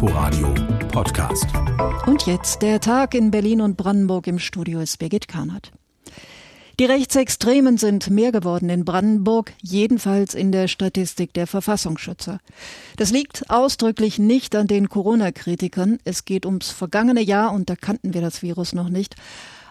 Inforadio Podcast. Und jetzt der Tag in Berlin und Brandenburg im Studio ist Birgit Kahnert. Die Rechtsextremen sind mehr geworden in Brandenburg, jedenfalls in der Statistik der Verfassungsschützer. Das liegt ausdrücklich nicht an den Corona-Kritikern. Es geht ums vergangene Jahr und da kannten wir das Virus noch nicht.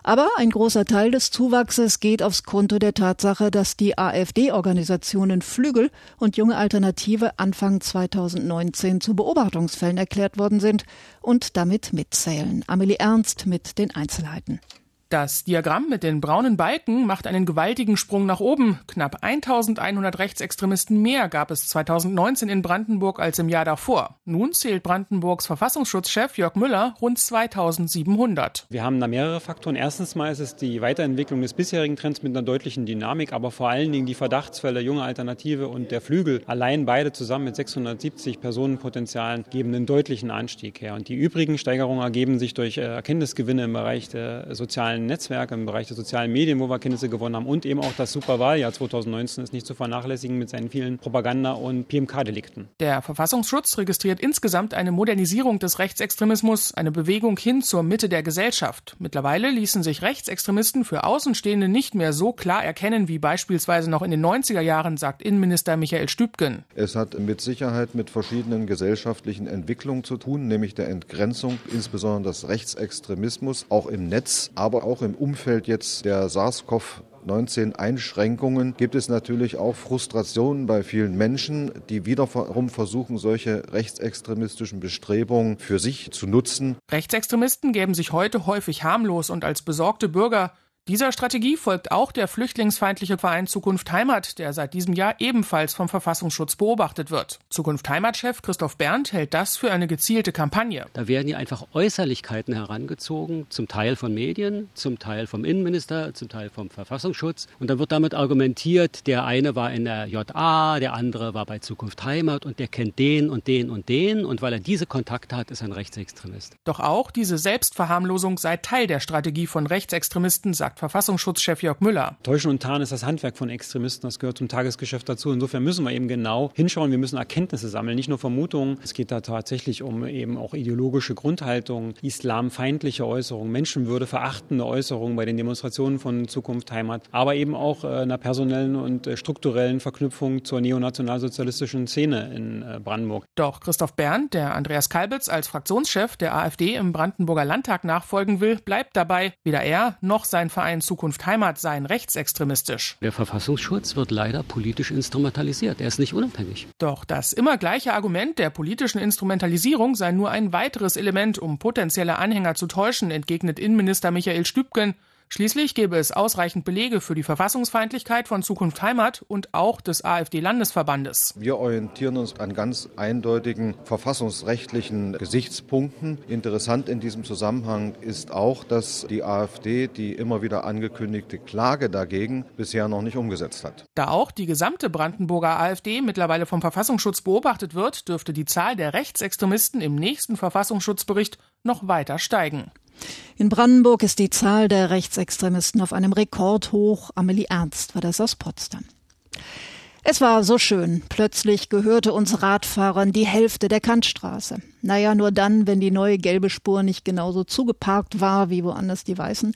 Aber ein großer Teil des Zuwachses geht aufs Konto der Tatsache, dass die AfD-Organisationen Flügel und Junge Alternative Anfang 2019 zu Beobachtungsfällen erklärt worden sind und damit mitzählen. Amelie Ernst mit den Einzelheiten. Das Diagramm mit den braunen Balken macht einen gewaltigen Sprung nach oben. Knapp 1100 Rechtsextremisten mehr gab es 2019 in Brandenburg als im Jahr davor. Nun zählt Brandenburgs Verfassungsschutzchef Jörg Müller rund 2700. Wir haben da mehrere Faktoren. Erstens mal ist es die Weiterentwicklung des bisherigen Trends mit einer deutlichen Dynamik, aber vor allen Dingen die Verdachtsfälle Junge Alternative und der Flügel. Allein beide zusammen mit 670 Personenpotenzialen geben einen deutlichen Anstieg her. Und die übrigen Steigerungen ergeben sich durch äh, Erkenntnisgewinne im Bereich der sozialen sozialen Netzwerke, im Bereich der sozialen Medien, wo wir Kenntnisse gewonnen haben und eben auch das Superwahljahr 2019 ist nicht zu vernachlässigen mit seinen vielen Propaganda- und PMK-Delikten. Der Verfassungsschutz registriert insgesamt eine Modernisierung des Rechtsextremismus, eine Bewegung hin zur Mitte der Gesellschaft. Mittlerweile ließen sich Rechtsextremisten für Außenstehende nicht mehr so klar erkennen wie beispielsweise noch in den 90er Jahren, sagt Innenminister Michael Stübgen. Es hat mit Sicherheit mit verschiedenen gesellschaftlichen Entwicklungen zu tun, nämlich der Entgrenzung, insbesondere des Rechtsextremismus, auch im Netz, aber auch im Umfeld jetzt der SARS-CoV 19 Einschränkungen gibt es natürlich auch Frustrationen bei vielen Menschen, die wiederum versuchen, solche rechtsextremistischen Bestrebungen für sich zu nutzen. Rechtsextremisten geben sich heute häufig harmlos und als besorgte Bürger dieser Strategie folgt auch der flüchtlingsfeindliche Verein Zukunft Heimat, der seit diesem Jahr ebenfalls vom Verfassungsschutz beobachtet wird. Zukunft Heimat-Chef Christoph Berndt hält das für eine gezielte Kampagne. Da werden ja einfach Äußerlichkeiten herangezogen, zum Teil von Medien, zum Teil vom Innenminister, zum Teil vom Verfassungsschutz. Und dann wird damit argumentiert, der eine war in der JA, der andere war bei Zukunft Heimat und der kennt den und den und den. Und weil er diese Kontakte hat, ist er ein Rechtsextremist. Doch auch diese Selbstverharmlosung sei Teil der Strategie von Rechtsextremisten, sagt Verfassungsschutzchef Jörg Müller. Täuschen und Tarn ist das Handwerk von Extremisten, das gehört zum Tagesgeschäft dazu. Insofern müssen wir eben genau hinschauen, wir müssen Erkenntnisse sammeln, nicht nur Vermutungen. Es geht da tatsächlich um eben auch ideologische Grundhaltungen, islamfeindliche Äußerungen, Menschenwürde verachtende Äußerungen bei den Demonstrationen von Zukunft Heimat, aber eben auch äh, einer personellen und äh, strukturellen Verknüpfung zur neonationalsozialistischen Szene in äh, Brandenburg. Doch Christoph Berndt, der Andreas Kalbitz als Fraktionschef der AfD im Brandenburger Landtag nachfolgen will, bleibt dabei. Weder er noch sein Verein Verein Zukunft Heimat seien rechtsextremistisch. Der Verfassungsschutz wird leider politisch instrumentalisiert. Er ist nicht unabhängig. Doch das immer gleiche Argument der politischen Instrumentalisierung sei nur ein weiteres Element, um potenzielle Anhänger zu täuschen, entgegnet Innenminister Michael Stübgen. Schließlich gäbe es ausreichend Belege für die Verfassungsfeindlichkeit von Zukunft Heimat und auch des AfD-Landesverbandes. Wir orientieren uns an ganz eindeutigen verfassungsrechtlichen Gesichtspunkten. Interessant in diesem Zusammenhang ist auch, dass die AfD die immer wieder angekündigte Klage dagegen bisher noch nicht umgesetzt hat. Da auch die gesamte Brandenburger AfD mittlerweile vom Verfassungsschutz beobachtet wird, dürfte die Zahl der Rechtsextremisten im nächsten Verfassungsschutzbericht noch weiter steigen. In Brandenburg ist die Zahl der Rechtsextremisten auf einem Rekord hoch. Amelie Ernst war das aus Potsdam. Es war so schön. Plötzlich gehörte uns Radfahrern die Hälfte der Kantstraße. Naja, nur dann, wenn die neue gelbe Spur nicht genauso zugeparkt war wie woanders die weißen.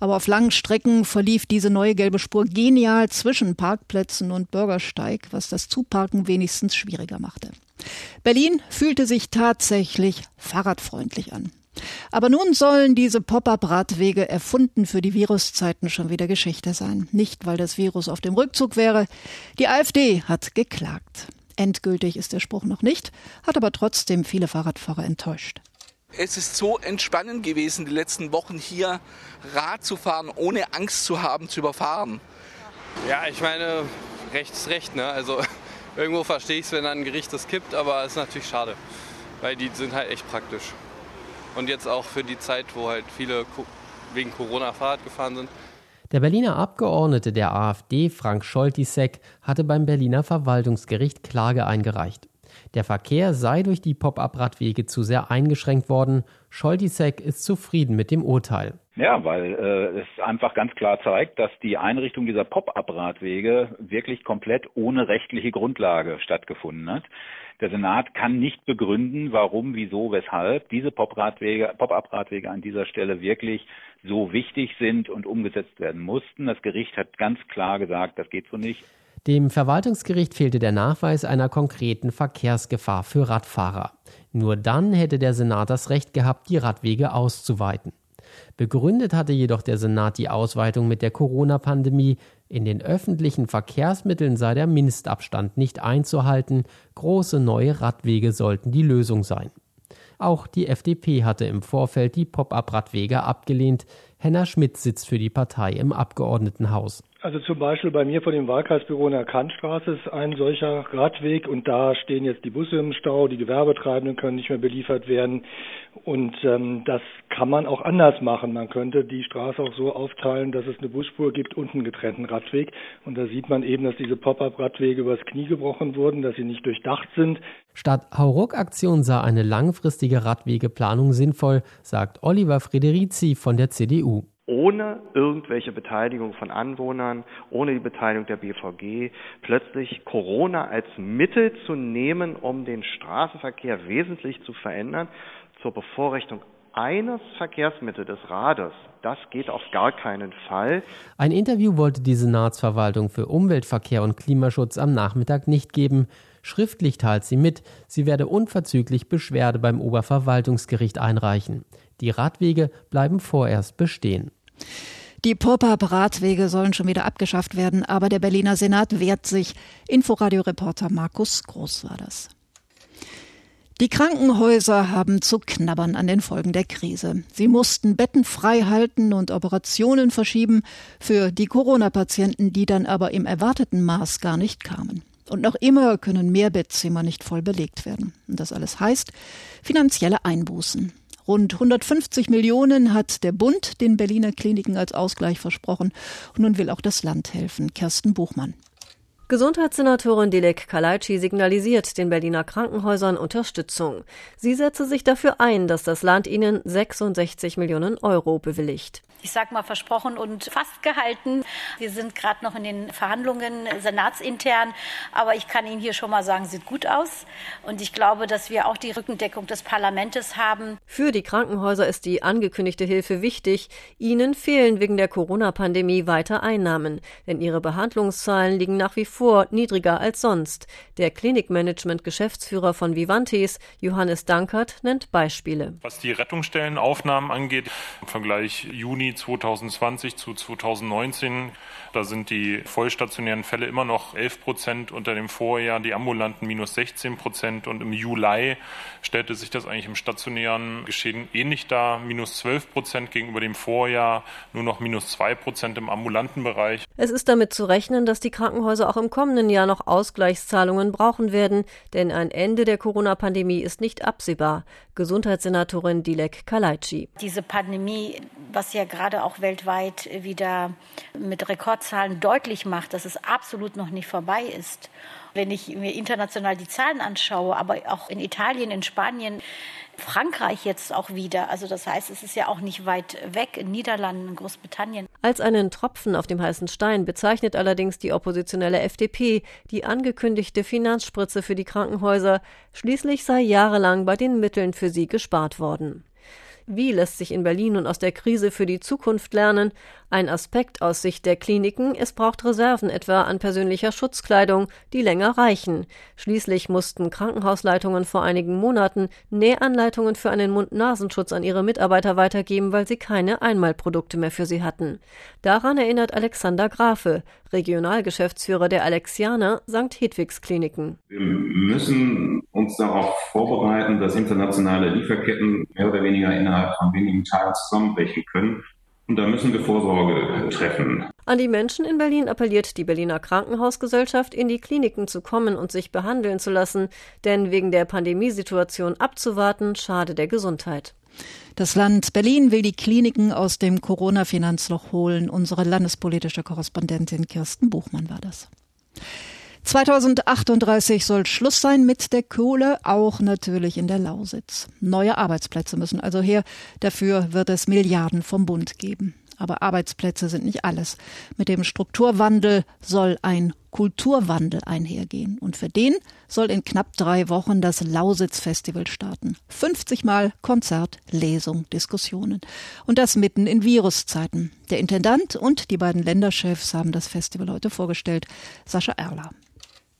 Aber auf langen Strecken verlief diese neue gelbe Spur genial zwischen Parkplätzen und Bürgersteig, was das Zuparken wenigstens schwieriger machte. Berlin fühlte sich tatsächlich fahrradfreundlich an. Aber nun sollen diese Pop-up-Radwege erfunden für die Viruszeiten schon wieder Geschichte sein. Nicht, weil das Virus auf dem Rückzug wäre. Die AfD hat geklagt. Endgültig ist der Spruch noch nicht, hat aber trotzdem viele Fahrradfahrer enttäuscht. Es ist so entspannend gewesen, die letzten Wochen hier Rad zu fahren, ohne Angst zu haben, zu überfahren. Ja, ich meine, recht ist recht. Ne? Also irgendwo verstehe ich es, wenn dann ein Gericht das kippt, aber es ist natürlich schade, weil die sind halt echt praktisch. Und jetzt auch für die Zeit, wo halt viele wegen Corona Fahrrad gefahren sind. Der Berliner Abgeordnete der AfD, Frank Scholtisek, hatte beim Berliner Verwaltungsgericht Klage eingereicht. Der Verkehr sei durch die Pop-up-Radwege zu sehr eingeschränkt worden. Scholtisek ist zufrieden mit dem Urteil. Ja, weil äh, es einfach ganz klar zeigt, dass die Einrichtung dieser Pop-up-Radwege wirklich komplett ohne rechtliche Grundlage stattgefunden hat. Der Senat kann nicht begründen, warum, wieso, weshalb diese Pop-up-Radwege Pop an dieser Stelle wirklich so wichtig sind und umgesetzt werden mussten. Das Gericht hat ganz klar gesagt, das geht so nicht. Dem Verwaltungsgericht fehlte der Nachweis einer konkreten Verkehrsgefahr für Radfahrer. Nur dann hätte der Senat das Recht gehabt, die Radwege auszuweiten. Begründet hatte jedoch der Senat die Ausweitung mit der Corona-Pandemie. In den öffentlichen Verkehrsmitteln sei der Mindestabstand nicht einzuhalten. Große neue Radwege sollten die Lösung sein. Auch die FDP hatte im Vorfeld die Pop-up-Radwege abgelehnt. Henna Schmidt sitzt für die Partei im Abgeordnetenhaus. Also zum Beispiel bei mir vor dem Wahlkreisbüro in der Kantstraße ist ein solcher Radweg und da stehen jetzt die Busse im Stau, die Gewerbetreibenden können nicht mehr beliefert werden und ähm, das kann man auch anders machen. Man könnte die Straße auch so aufteilen, dass es eine Busspur gibt und einen getrennten Radweg und da sieht man eben, dass diese Pop-up-Radwege übers Knie gebrochen wurden, dass sie nicht durchdacht sind. Statt Hauruck-Aktion sah eine langfristige Radwegeplanung sinnvoll, sagt Oliver Frederici von der CDU ohne irgendwelche Beteiligung von Anwohnern, ohne die Beteiligung der BVG, plötzlich Corona als Mittel zu nehmen, um den Straßenverkehr wesentlich zu verändern, zur Bevorrechtung eines Verkehrsmittels des Rades, das geht auf gar keinen Fall. Ein Interview wollte die Senatsverwaltung für Umweltverkehr und Klimaschutz am Nachmittag nicht geben. Schriftlich teilt sie mit, sie werde unverzüglich Beschwerde beim Oberverwaltungsgericht einreichen. Die Radwege bleiben vorerst bestehen. Die Pop-up-Radwege sollen schon wieder abgeschafft werden, aber der Berliner Senat wehrt sich. Inforadio-Reporter Markus Groß war das. Die Krankenhäuser haben zu knabbern an den Folgen der Krise. Sie mussten Betten frei halten und Operationen verschieben für die Corona-Patienten, die dann aber im erwarteten Maß gar nicht kamen. Und noch immer können mehr Bettzimmer nicht voll belegt werden. Und das alles heißt finanzielle Einbußen. Rund 150 Millionen hat der Bund den Berliner Kliniken als Ausgleich versprochen. Und nun will auch das Land helfen. Kersten Buchmann. Gesundheitssenatorin Dilek Kalaitschi signalisiert den Berliner Krankenhäusern Unterstützung. Sie setze sich dafür ein, dass das Land ihnen 66 Millionen Euro bewilligt ich sag mal, versprochen und fast gehalten. Wir sind gerade noch in den Verhandlungen senatsintern, aber ich kann Ihnen hier schon mal sagen, sieht gut aus. Und ich glaube, dass wir auch die Rückendeckung des Parlaments haben. Für die Krankenhäuser ist die angekündigte Hilfe wichtig. Ihnen fehlen wegen der Corona-Pandemie weiter Einnahmen, denn ihre Behandlungszahlen liegen nach wie vor niedriger als sonst. Der Klinikmanagement-Geschäftsführer von Vivantes, Johannes Dankert, nennt Beispiele. Was die Rettungsstellenaufnahmen angeht, im Vergleich Juni 2020 zu 2019. Da sind die vollstationären Fälle immer noch 11 Prozent unter dem Vorjahr, die ambulanten minus 16 Prozent. Und im Juli stellte sich das eigentlich im stationären Geschehen ähnlich dar, minus 12 Prozent gegenüber dem Vorjahr, nur noch minus 2 Prozent im ambulanten Bereich. Es ist damit zu rechnen, dass die Krankenhäuser auch im kommenden Jahr noch Ausgleichszahlungen brauchen werden, denn ein Ende der Corona-Pandemie ist nicht absehbar. Gesundheitssenatorin Dilek Kalaitschi. Diese Pandemie, was ja gerade auch weltweit wieder mit Rekordzahlen deutlich macht, dass es absolut noch nicht vorbei ist. Wenn ich mir international die Zahlen anschaue, aber auch in Italien, in Spanien, Frankreich jetzt auch wieder. Also das heißt, es ist ja auch nicht weit weg in Niederlanden, in Großbritannien. Als einen Tropfen auf dem heißen Stein bezeichnet allerdings die oppositionelle FDP die angekündigte Finanzspritze für die Krankenhäuser. Schließlich sei jahrelang bei den Mitteln für sie gespart worden. Wie lässt sich in Berlin nun aus der Krise für die Zukunft lernen? Ein Aspekt aus Sicht der Kliniken, es braucht Reserven etwa an persönlicher Schutzkleidung, die länger reichen. Schließlich mussten Krankenhausleitungen vor einigen Monaten Nähanleitungen für einen Mund-Nasenschutz an ihre Mitarbeiter weitergeben, weil sie keine Einmalprodukte mehr für sie hatten. Daran erinnert Alexander Grafe, Regionalgeschäftsführer der Alexianer St. Hedwigs Kliniken. Wir müssen uns darauf vorbereiten, dass internationale Lieferketten mehr oder weniger innerhalb von wenigen Tagen zusammenbrechen können. Und da müssen wir Vorsorge treffen. An die Menschen in Berlin appelliert die Berliner Krankenhausgesellschaft, in die Kliniken zu kommen und sich behandeln zu lassen, denn wegen der Pandemiesituation abzuwarten, schade der Gesundheit. Das Land Berlin will die Kliniken aus dem Corona-Finanzloch holen. Unsere landespolitische Korrespondentin Kirsten Buchmann war das. 2038 soll Schluss sein mit der Kohle, auch natürlich in der Lausitz. Neue Arbeitsplätze müssen also her. Dafür wird es Milliarden vom Bund geben. Aber Arbeitsplätze sind nicht alles. Mit dem Strukturwandel soll ein Kulturwandel einhergehen. Und für den soll in knapp drei Wochen das Lausitz-Festival starten. 50 Mal Konzert, Lesung, Diskussionen. Und das mitten in Viruszeiten. Der Intendant und die beiden Länderchefs haben das Festival heute vorgestellt. Sascha Erler.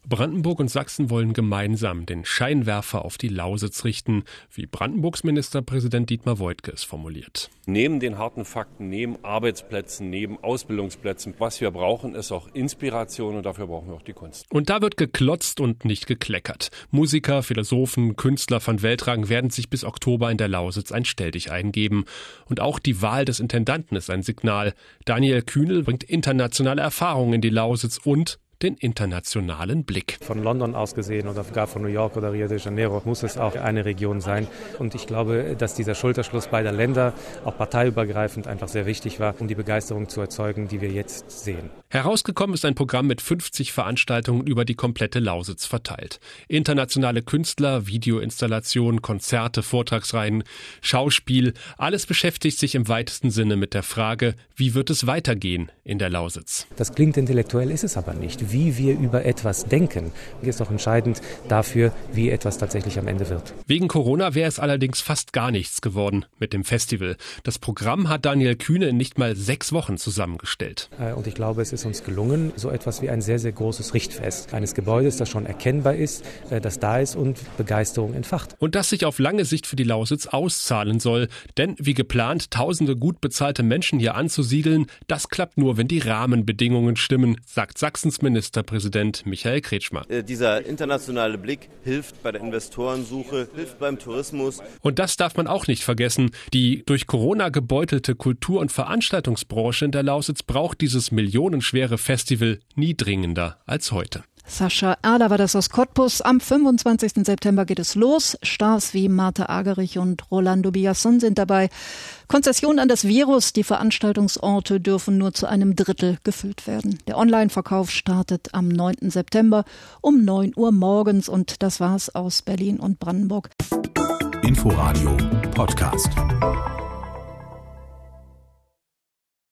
Brandenburg und Sachsen wollen gemeinsam den Scheinwerfer auf die Lausitz richten, wie Brandenburgs Ministerpräsident Dietmar Woidke es formuliert. Neben den harten Fakten, neben Arbeitsplätzen, neben Ausbildungsplätzen, was wir brauchen, ist auch Inspiration und dafür brauchen wir auch die Kunst. Und da wird geklotzt und nicht gekleckert. Musiker, Philosophen, Künstler von Weltrang werden sich bis Oktober in der Lausitz ein Stelldich eingeben. Und auch die Wahl des Intendanten ist ein Signal. Daniel Kühnel bringt internationale Erfahrungen in die Lausitz und den internationalen Blick. Von London aus gesehen oder gar von New York oder Rio de Janeiro muss es auch eine Region sein. Und ich glaube, dass dieser Schulterschluss beider Länder auch parteiübergreifend einfach sehr wichtig war, um die Begeisterung zu erzeugen, die wir jetzt sehen. Herausgekommen ist ein Programm mit 50 Veranstaltungen über die komplette Lausitz verteilt. Internationale Künstler, Videoinstallationen, Konzerte, Vortragsreihen, Schauspiel, alles beschäftigt sich im weitesten Sinne mit der Frage, wie wird es weitergehen in der Lausitz. Das klingt intellektuell, ist es aber nicht wie wir über etwas denken, ist doch entscheidend dafür, wie etwas tatsächlich am Ende wird. Wegen Corona wäre es allerdings fast gar nichts geworden mit dem Festival. Das Programm hat Daniel Kühne in nicht mal sechs Wochen zusammengestellt. Äh, und ich glaube, es ist uns gelungen, so etwas wie ein sehr, sehr großes Richtfest eines Gebäudes, das schon erkennbar ist, äh, das da ist und Begeisterung entfacht. Und das sich auf lange Sicht für die Lausitz auszahlen soll. Denn wie geplant, tausende gut bezahlte Menschen hier anzusiedeln, das klappt nur, wenn die Rahmenbedingungen stimmen, sagt Sachsens Minister Ministerpräsident Michael Kretschmer. Äh, dieser internationale Blick hilft bei der Investorensuche, hilft beim Tourismus. Und das darf man auch nicht vergessen. Die durch Corona gebeutelte Kultur- und Veranstaltungsbranche in der Lausitz braucht dieses millionenschwere Festival nie dringender als heute. Sascha Erler war das aus Cottbus. Am 25. September geht es los. Stars wie Martha Agerich und Rolando Biasson sind dabei. Konzession an das Virus. Die Veranstaltungsorte dürfen nur zu einem Drittel gefüllt werden. Der Online-Verkauf startet am 9. September um 9 Uhr morgens. Und das war's aus Berlin und Brandenburg. Inforadio Podcast.